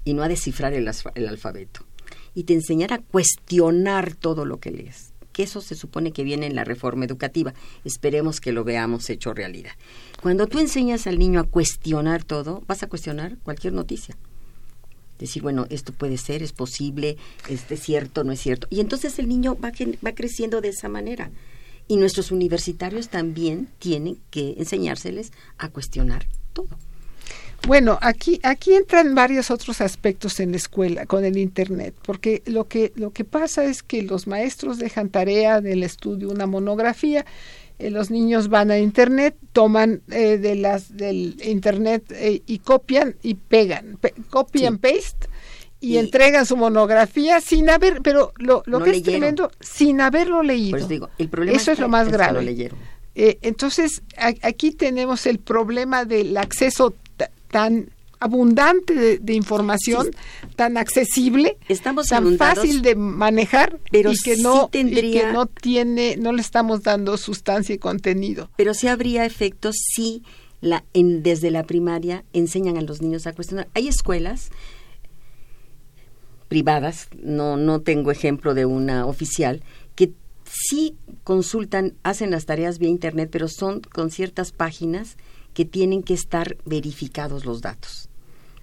y no a descifrar el, el alfabeto, y te enseñara a cuestionar todo lo que lees. Que eso se supone que viene en la reforma educativa. Esperemos que lo veamos hecho realidad. Cuando tú enseñas al niño a cuestionar todo, vas a cuestionar cualquier noticia. Decir, bueno, esto puede ser, es posible, es cierto, no es cierto. Y entonces el niño va, va creciendo de esa manera. Y nuestros universitarios también tienen que enseñárseles a cuestionar todo. Bueno, aquí, aquí entran varios otros aspectos en la escuela con el Internet, porque lo que, lo que pasa es que los maestros dejan tarea del estudio una monografía, eh, los niños van a Internet, toman eh, de las, del Internet eh, y copian y pegan, copian, paste y, entregan su monografía sin haber, pero lo, lo que es tremendo, sin haberlo leído. Pues digo, el problema Eso es, lo más grave. leyeron. entonces, aquí tenemos el problema del acceso tan abundante de, información, tan accesible, estamos tan fácil de manejar pero y que no que no tiene no le estamos dando sustancia y contenido. Pero sí habría efectos si la en, desde la primaria enseñan a los niños a cuestionar. Hay escuelas privadas, no no tengo ejemplo de una oficial que sí consultan, hacen las tareas vía internet, pero son con ciertas páginas que tienen que estar verificados los datos.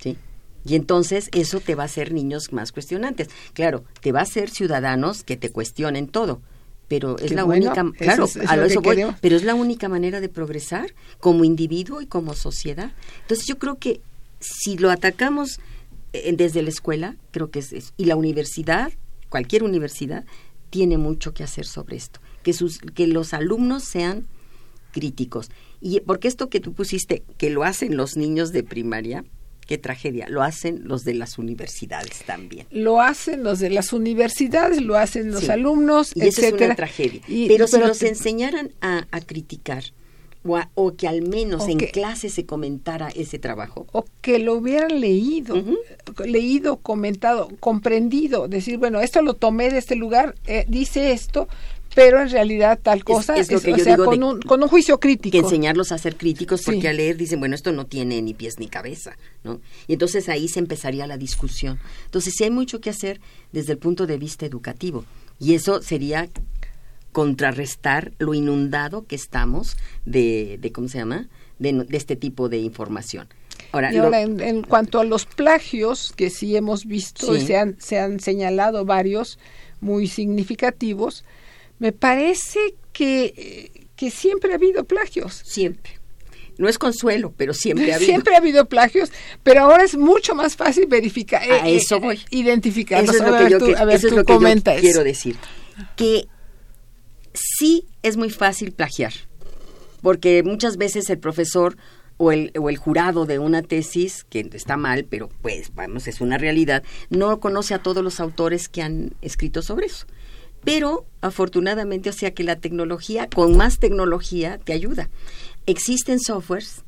¿sí? Y entonces eso te va a hacer niños más cuestionantes. Claro, te va a hacer ciudadanos que te cuestionen todo, pero es la única, claro, pero es la única manera de progresar como individuo y como sociedad. Entonces yo creo que si lo atacamos eh, desde la escuela, creo que es eso. Y la universidad, cualquier universidad, tiene mucho que hacer sobre esto. Que, sus, que los alumnos sean críticos. Y porque esto que tú pusiste, que lo hacen los niños de primaria, qué tragedia, lo hacen los de las universidades también. Lo hacen los de las universidades, lo hacen los alumnos, y Eso es una tragedia. pero, si los enseñaran a, criticar, o, que al menos en clase se comentara ese trabajo. O que lo hubieran leído, leído, comentado, comprendido, decir, bueno, esto lo tomé de este lugar, eh, dice esto, pero en realidad tal cosa es, lo que yo digo con, un, con un juicio crítico. Que enseñarlos a ser críticos porque al leer dicen, bueno, esto no tiene ni pies ni cabeza, ¿no? Y entonces ahí se empezaría la discusión. Entonces sí hay mucho que hacer desde el punto de vista educativo y eso sería contrarrestar lo inundado que estamos de, de ¿cómo se llama? De, este tipo de información. Ahora, y ahora en, cuanto a los plagios, que sí hemos visto y se han, se han señalado varios muy significativos, me parece que, que siempre ha habido plagios. Siempre. No es consuelo, pero siempre ha habido. Siempre ha habido plagios, pero ahora es mucho más fácil verificar. A eh, eso voy. Identificarlos. Eso es lo que yo, eso es lo que yo quiero decir. Que sí es muy fácil plagiar, porque muchas veces el profesor o el, o el jurado de una tesis, que está mal, pero pues vamos, es una realidad, no conoce a todos los autores que han escrito sobre eso. Pero afortunadamente, o sea que la tecnología, con más tecnología, te ayuda. Existen softwares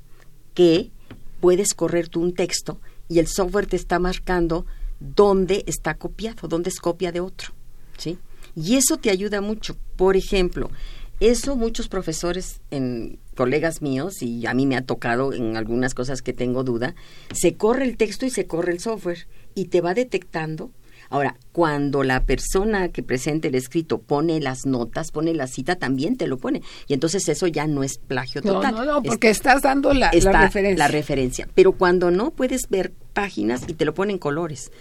que puedes correr tú un texto y el software te está marcando dónde está copiado, dónde es copia de otro. ¿sí? Y eso te ayuda mucho. Por ejemplo, eso muchos profesores, en, colegas míos, y a mí me ha tocado en algunas cosas que tengo duda, se corre el texto y se corre el software y te va detectando Ahora, cuando la persona que presenta el escrito pone las notas, pone la cita, también te lo pone. Y entonces eso ya no es plagio total. No, no, no, porque estás dando la, referencia. La referencia. Pero cuando no, puedes ver páginas y te lo ponen colores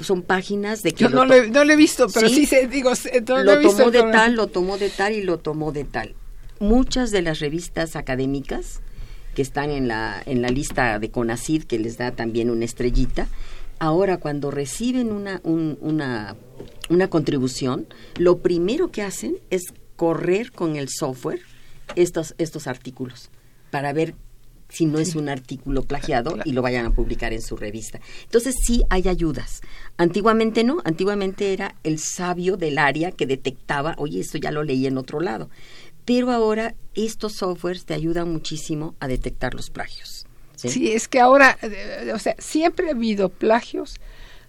son páginas de que... Yo no, lo, he visto, pero sí, se, digo, lo, tomó de tal, lo tomó de tal y lo tomó de tal. Muchas de las revistas académicas que están en la, en la lista de CONACID, que les da también una estrellita, Ahora, cuando reciben una, una una contribución, lo primero que hacen es correr con el software estos, estos artículos para ver si no es un artículo plagiado y lo vayan a publicar en su revista. Entonces sí hay ayudas. Antiguamente no, antiguamente era el sabio del área que detectaba, oye, esto ya lo leí en otro lado. Pero ahora estos softwares te ayudan muchísimo a detectar los plagios. Sí, es que ahora, eh, o sea, siempre ha habido plagios.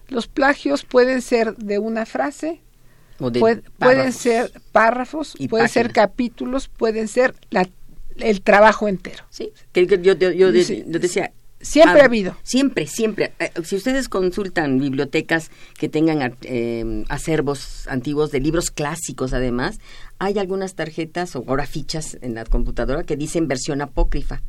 Los plagios pueden ser de una frase, pueden ser párrafos, pueden ser capítulos, pueden ser la el trabajo entero. Sí, que, yo, yo, decía, Siempre ha habido. Siempre, siempre. Eh, si ustedes consultan bibliotecas que tengan eh, acervos antiguos de libros clásicos, además, hay algunas tarjetas o ahora fichas en la computadora que dicen versión apócrifa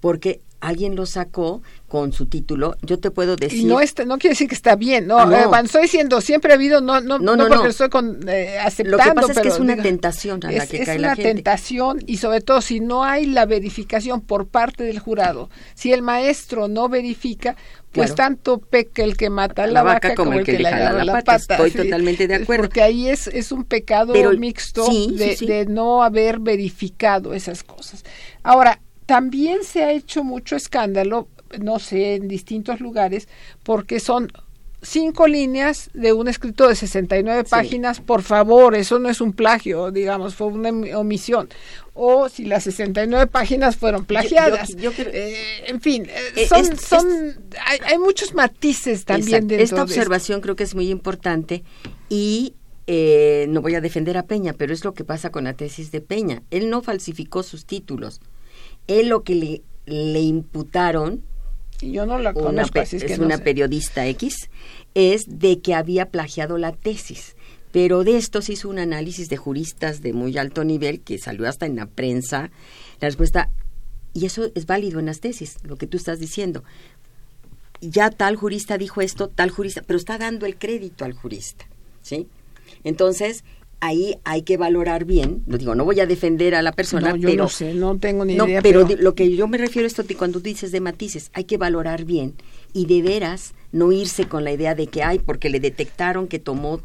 porque alguien lo sacó con su título, yo te puedo decir... no, está, no quiere decir que está bien, no, ah, eh, estoy diciendo, siempre ha habido, no, no, no, no porque estoy con, eh, aceptando... Lo que pasa es que es una tentación a la que cae la gente. Es una tentación y sobre todo si no hay la verificación por parte del jurado, si el maestro no verifica, pues tanto peca el que mata la, la vaca, como el que, le agarra la, pata. Estoy totalmente de acuerdo. Porque ahí es, es un pecado mixto de, de no haber verificado esas cosas. Ahora, también se ha hecho mucho escándalo, no sé, en distintos lugares, porque son cinco líneas de un escrito de 69 páginas, por favor, eso no es un plagio, digamos, fue una omisión. O si las 69 páginas fueron plagiadas. Eh, en fin, eh, eh, son, son hay, muchos matices también dentro Esta observación creo que es muy importante y no voy a defender a Peña, pero es lo que pasa con la tesis de Peña. Él no falsificó sus títulos él lo que le, le imputaron, yo no la conozco, es, una periodista X, es de que había plagiado la tesis. Pero de esto se hizo un análisis de juristas de muy alto nivel que salió hasta en la prensa. La respuesta, y eso es válido en las tesis, lo que tú estás diciendo. Ya tal jurista dijo esto, tal jurista, pero está dando el crédito al jurista, ¿sí? Entonces, ahí hay que valorar bien, lo digo, no voy a defender a la persona, no, yo pero no sé, no tengo ni idea. Pero, lo que yo me refiero a esto cuando dices de matices, hay que valorar bien y de veras no irse con la idea de que hay porque le detectaron que tomó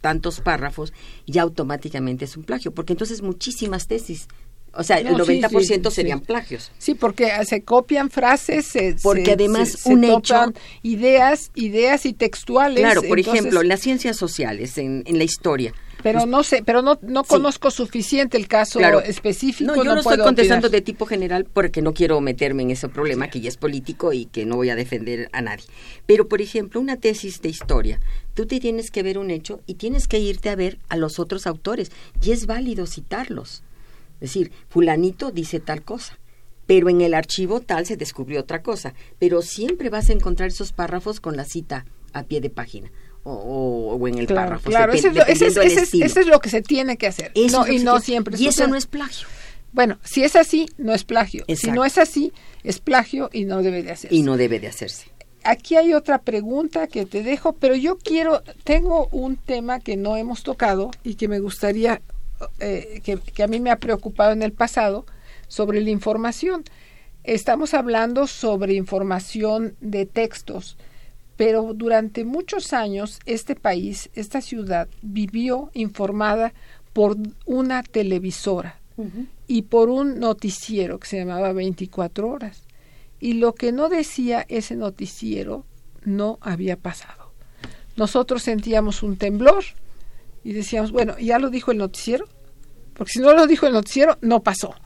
tantos párrafos, ya automáticamente es un plagio, porque entonces muchísimas tesis o sea, el 90% serían plagios. Sí, porque se copian frases, se, porque además un hecho ideas, ideas y textuales. Claro, por ejemplo, en las ciencias sociales, en, en la historia, pero pues no sé, pero no, no conozco suficiente el caso específico. No, yo no, estoy contestando de tipo general porque no quiero meterme en ese problema que ya es político y que no voy a defender a nadie. Pero, por ejemplo, una tesis de historia, tú te tienes que ver un hecho y tienes que irte a ver a los otros autores y es válido citarlos. Es decir, fulanito dice tal cosa pero en el archivo tal se descubrió otra cosa. Pero siempre vas a encontrar esos párrafos con la cita a pie de página o, en el párrafo. Claro, eso es, lo que se tiene que hacer. y no siempre. Y eso no es plagio. Bueno, si es así, no es plagio. Si no es así, es plagio y no debe de hacerse. Y no debe de hacerse. Aquí hay otra pregunta que te dejo, pero yo quiero, tengo un tema que no hemos tocado y que me gustaría, eh, que, que a mí me ha preocupado en el pasado, sobre la información. Estamos hablando sobre información de textos pero durante muchos años este país, esta ciudad, vivió informada por una televisora y por un noticiero que se llamaba 24 horas. Y lo que no decía ese noticiero no había pasado. Nosotros sentíamos un temblor y decíamos, bueno, ¿ya lo dijo el noticiero? Porque si no lo dijo el noticiero, no pasó.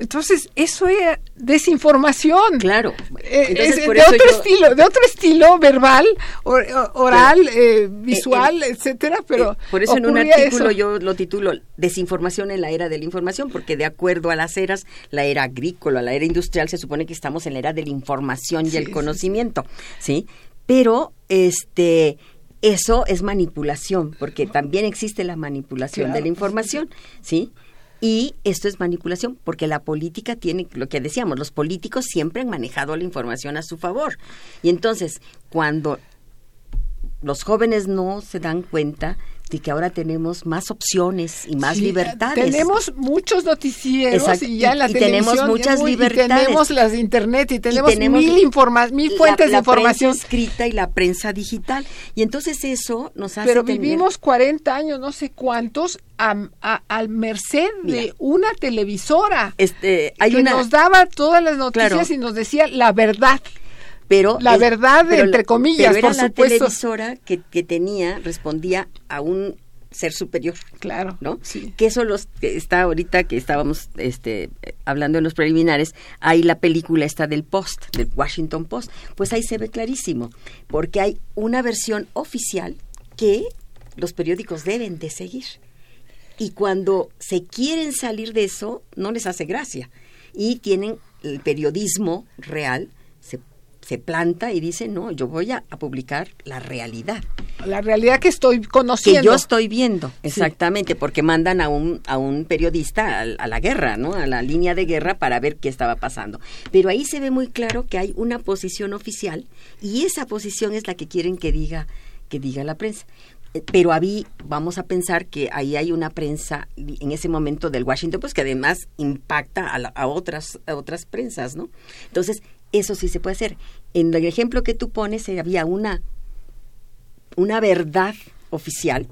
Entonces, eso era desinformación. Claro. Eh, de otro estilo, de otro estilo verbal, oral, eh, visual, eh, etcétera, pero por eso en un artículo yo lo titulo Desinformación en la era de la información, porque de acuerdo a las eras, la era agrícola, la era industrial, se supone que estamos en la era de la información y el conocimiento, ¿sí? Pero este eso es manipulación, porque también existe la manipulación de la información, ¿sí? Y esto es manipulación, porque la política tiene, lo que decíamos, los políticos siempre han manejado la información a su favor. Y entonces, cuando los jóvenes no se dan cuenta de que ahora tenemos más opciones y más libertades. Tenemos muchos noticieros y ya en la y, televisión tenemos muchas muy, libertades. Y tenemos las de internet y tenemos, mil, informa mil fuentes la, de información. La prensa escrita y la prensa digital. Y entonces eso nos hace Pero tener... vivimos 40 años, no sé cuántos, a, a, al merced Mira. de una televisora Este, hay que una... nos daba todas las noticias Claro. y nos decía la verdad. Pero La es- verdad, pero entre la- comillas, pero era por la supuesto. televisora que, que tenía respondía a un ser superior Claro. ¿no? Sí. Que eso los que está ahorita que estábamos este hablando en los preliminares, hay la película esta del Post, del Washington Post, pues ahí se ve clarísimo, porque hay una versión oficial que los periódicos deben de seguir. Y cuando se quieren salir de eso, no les hace gracia. Y tienen el periodismo real, se, se planta y dice, no, yo voy a, a publicar la realidad La realidad que estoy conociendo. que yo estoy viendo, exactamente, porque mandan a un, a un periodista a, a la guerra, ¿no? A la línea de guerra para ver qué estaba pasando. Pero ahí se ve muy claro que hay una posición oficial y esa posición es la que quieren que diga, que diga la prensa. Eh, Pero ahí vamos a pensar que ahí hay una prensa en ese momento del Washington, pues que además impacta a, la- a otras, a otras prensas, ¿no? Entonces, eso sí se puede hacer. En el ejemplo que tú pones, eh, había una una verdad oficial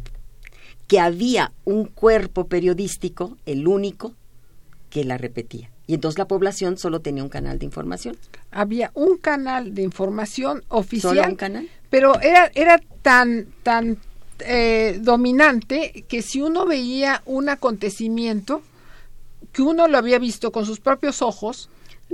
que había un cuerpo periodístico, el único, que la repetía. Y entonces la población solo tenía un canal de información. Había un canal de información oficial. ¿Solo un canal? Pero era, era tan, tan eh, dominante que si uno veía un acontecimiento que uno lo había visto con sus propios ojos,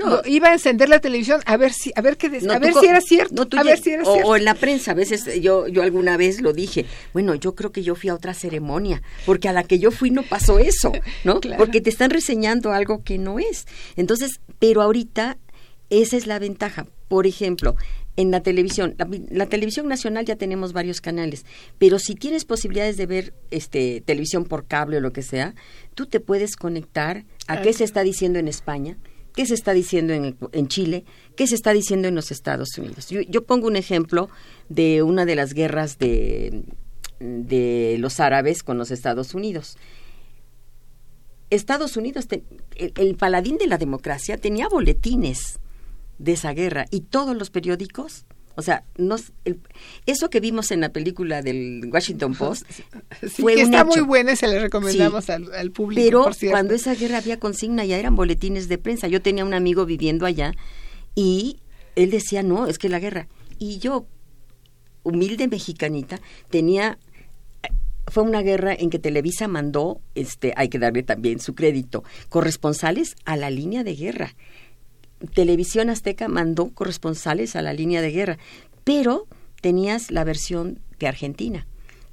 No. iba a encender la televisión a ver si, a ver qué, No, a ver si era cierto, no, tú a lle- ver si era o, cierto. o en la prensa, a veces yo, yo alguna vez lo dije, bueno, yo creo que yo fui a otra ceremonia, porque a la que yo fui no pasó eso, ¿no? Claro. Porque te están reseñando algo que no es. Entonces, pero ahorita esa es la ventaja. Por ejemplo, en la televisión, la, la televisión nacional ya tenemos varios canales, pero si tienes posibilidades de ver este televisión por cable o lo que sea, tú te puedes conectar a qué se está diciendo en España, qué se está diciendo en, Chile, qué se está diciendo en los Estados Unidos. Yo, pongo un ejemplo de una de las guerras de, de los árabes con los Estados Unidos. Estados Unidos, el paladín de la democracia tenía boletines de esa guerra y todos los periódicos, o sea, nos, el- eso que vimos en la película del Washington Post Sí, fue que un está hecho. muy buena y se le recomendamos Sí. al, al público. Pero por cierto. cuando esa guerra había consigna ya eran boletines de prensa. Yo tenía un amigo viviendo allá y él decía, no, es que la guerra. Y yo, humilde mexicanita, tenía... Fue una guerra en que Televisa mandó, este, hay que darle también su crédito, corresponsales a la línea de guerra. Televisión Azteca mandó corresponsales a la línea de guerra, pero tenías la versión de Argentina,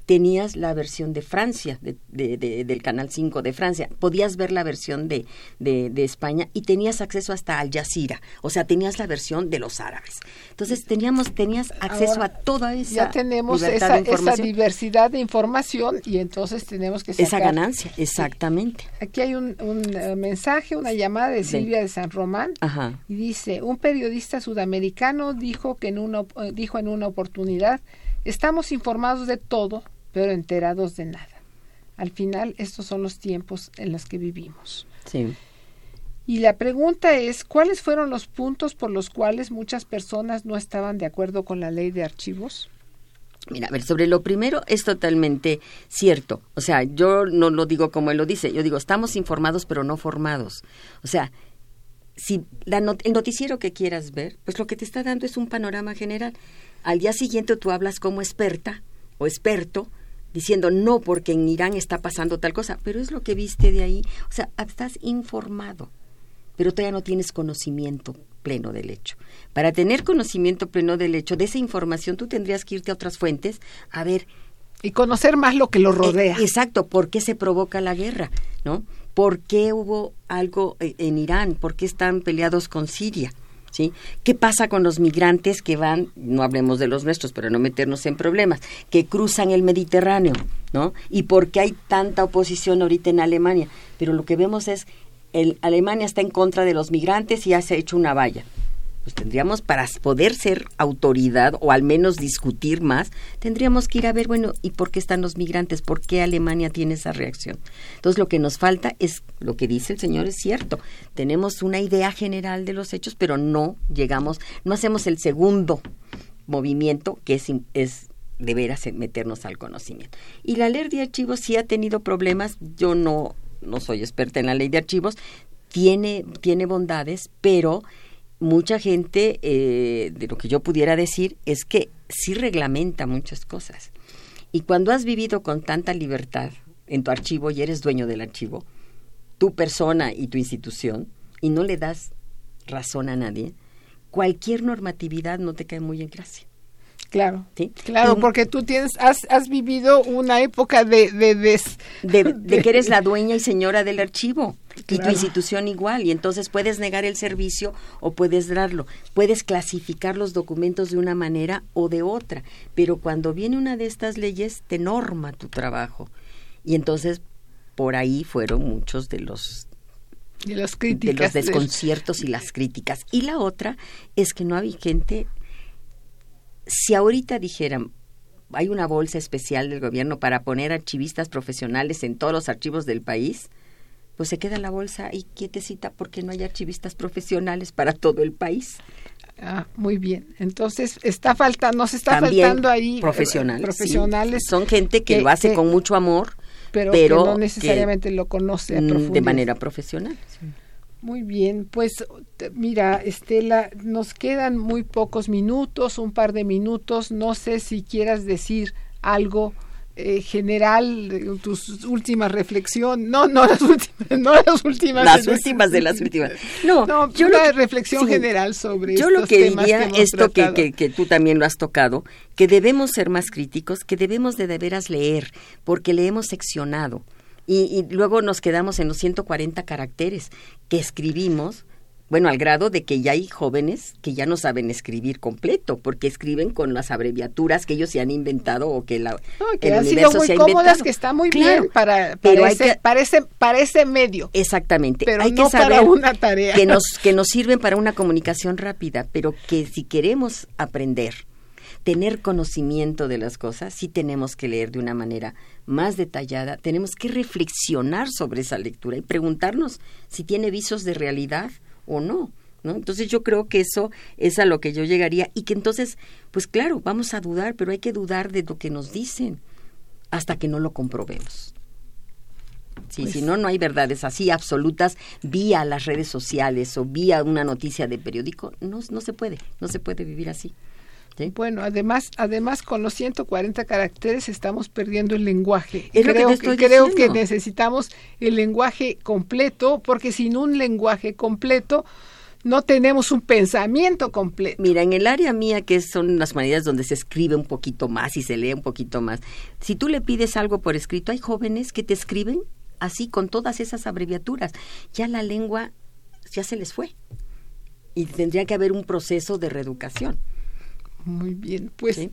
tenías la versión de Francia, de- de- de- del Canal 5 de Francia, podías ver la versión de, de- España y tenías acceso hasta Al Jazeera, o sea, tenías la versión de los árabes. Entonces teníamos, tenías acceso Ahora, a toda esa ya tenemos esa, esa diversidad de información y entonces tenemos que sacar esa ganancia, exactamente. Aquí hay un, un, eh, mensaje, una llamada de. Silvia de San Román Ajá. y dice, un periodista sudamericano dijo que en una eh, dijo en una oportunidad, estamos informados de todo, pero enterados de nada. Al final, estos son los tiempos en los que vivimos. Sí. Y la pregunta es, ¿cuáles fueron los puntos por los cuales muchas personas no estaban de acuerdo con la ley de archivos? Mira, a ver, sobre lo primero es totalmente cierto. O sea, yo no lo digo como él lo dice, yo digo, estamos informados pero no formados. O sea, si la not- el noticiero que quieras ver, pues lo que te está dando es un panorama general. Al día siguiente tú hablas como experta o experto diciendo no porque en Irán está pasando tal cosa, pero es lo que viste de ahí. O sea, estás informado, pero todavía no tienes conocimiento pleno del hecho. Para tener conocimiento pleno del hecho, de esa información tú tendrías que irte a otras fuentes a ver Y conocer más lo que lo rodea. eh, exacto, ¿por qué se provoca la guerra? ¿No? ¿Por qué hubo algo eh, en Irán? ¿Por qué están peleados con Siria? ¿Sí? ¿Qué pasa con los migrantes que van, no hablemos de los nuestros, pero no meternos en problemas, que cruzan el Mediterráneo, ¿no? ¿Y por qué hay tanta oposición ahorita en Alemania? Pero lo que vemos es, el, Alemania está en contra de los migrantes y ya se ha hecho una valla. Pues tendríamos, para poder ser autoridad o al menos discutir más, tendríamos que ir a ver, bueno, ¿y por qué están los migrantes? ¿Por qué Alemania tiene esa reacción? Entonces lo que nos falta es, lo que dice el señor es cierto, tenemos una idea general de los hechos, pero no llegamos, no hacemos el segundo movimiento que es, es de veras meternos al conocimiento. Y la ley de archivos sí ha tenido problemas, yo no, no soy experta en la ley de archivos, tiene, tiene bondades, pero mucha gente, eh, de lo que yo pudiera decir, es que sí reglamenta muchas cosas. Y cuando has vivido con tanta libertad en tu archivo y eres dueño del archivo, tu persona y tu institución, y no le das razón a nadie, cualquier normatividad no te cae muy en gracia. Claro, claro, porque tú tienes, has, has vivido una época de de, de, que eres la dueña y señora del archivo y tu institución igual, y entonces puedes negar el servicio o puedes darlo, puedes clasificar los documentos de una manera o de otra, pero cuando viene una de estas leyes te norma tu trabajo. Y entonces por ahí fueron muchos de los de, críticas, de los desconciertos y las críticas. Y la otra es que no había gente si ahorita dijeran, hay una bolsa especial del gobierno para poner archivistas profesionales en todos los archivos del país, pues se queda la bolsa ahí quietecita porque no hay archivistas profesionales para todo el país. Ah, muy bien. Entonces está faltando, nos está faltando ahí eh, profesionales. profesionales Son gente que, lo hace con mucho amor, pero, que no necesariamente lo conoce a mm, de manera profesional. Muy bien, pues mira, Estela, nos quedan muy pocos minutos, un par de minutos. No sé si quieras decir algo eh, general, tus últimas reflexiones. No, no las últimas, no las últimas. Las últimas de las últimas. No, yo una reflexión general sobre Yo lo que diría, esto que, que, tú también lo has tocado, que debemos ser más críticos, que debemos de de veras leer, porque le hemos seccionado y, luego nos quedamos en los 140 caracteres que escribimos bueno, al grado de que ya hay jóvenes que ya no saben escribir completo, porque escriben con las abreviaturas que ellos se han inventado o que, la, que el universo se ha cómodas, que está muy bien para, para, ese, para, ese, medio. Exactamente. Pero hay no que saber para una tarea. Que nos, que nos sirven para una comunicación rápida, pero que si queremos aprender tener conocimiento de las cosas, sí tenemos que leer de una manera más detallada, tenemos que reflexionar sobre esa lectura y preguntarnos si tiene visos de realidad o no. ¿No? Entonces yo creo que eso es a lo que yo llegaría y que entonces, pues claro, vamos a dudar, pero hay que dudar de lo que nos dicen hasta que no lo comprobemos. Sí, si pues no, no hay verdades así absolutas vía las redes sociales o vía una noticia de periódico. No, no se puede, no se puede vivir así. Bueno, además, además con los 140 caracteres estamos perdiendo el lenguaje. creo que, creo que necesitamos el lenguaje completo, porque sin un lenguaje completo no tenemos un pensamiento completo. Mira, en el área mía, que son las maneras donde se escribe un poquito más y se lee un poquito más, si tú le pides algo por escrito, hay jóvenes que te escriben así con todas esas abreviaturas. Ya la lengua ya se les fue. Y tendría que haber un proceso de reeducación. Muy bien, pues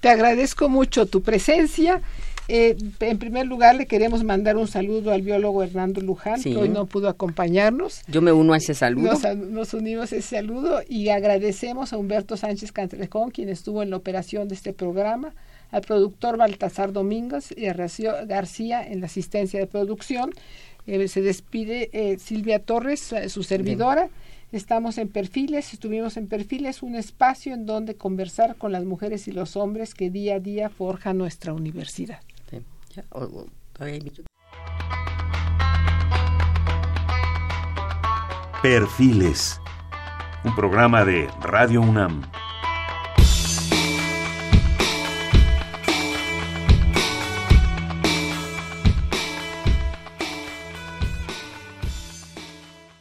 te agradezco mucho tu presencia. Eh, en primer lugar, le queremos mandar un saludo al biólogo Hernando Luján, que hoy no pudo acompañarnos. Yo me uno a ese saludo. Nos, unimos a ese saludo y agradecemos a Humberto Sánchez Cantrejón, quien estuvo en la operación de este programa, al productor Baltasar Domínguez y a Rocío García en la asistencia de producción. Eh, se despide eh, Silvia Torres, su servidora. Estamos en Perfiles, estuvimos en Perfiles, un espacio en donde conversar con las mujeres y los hombres que día a día forjan nuestra universidad. Perfiles, un programa de Radio UNAM.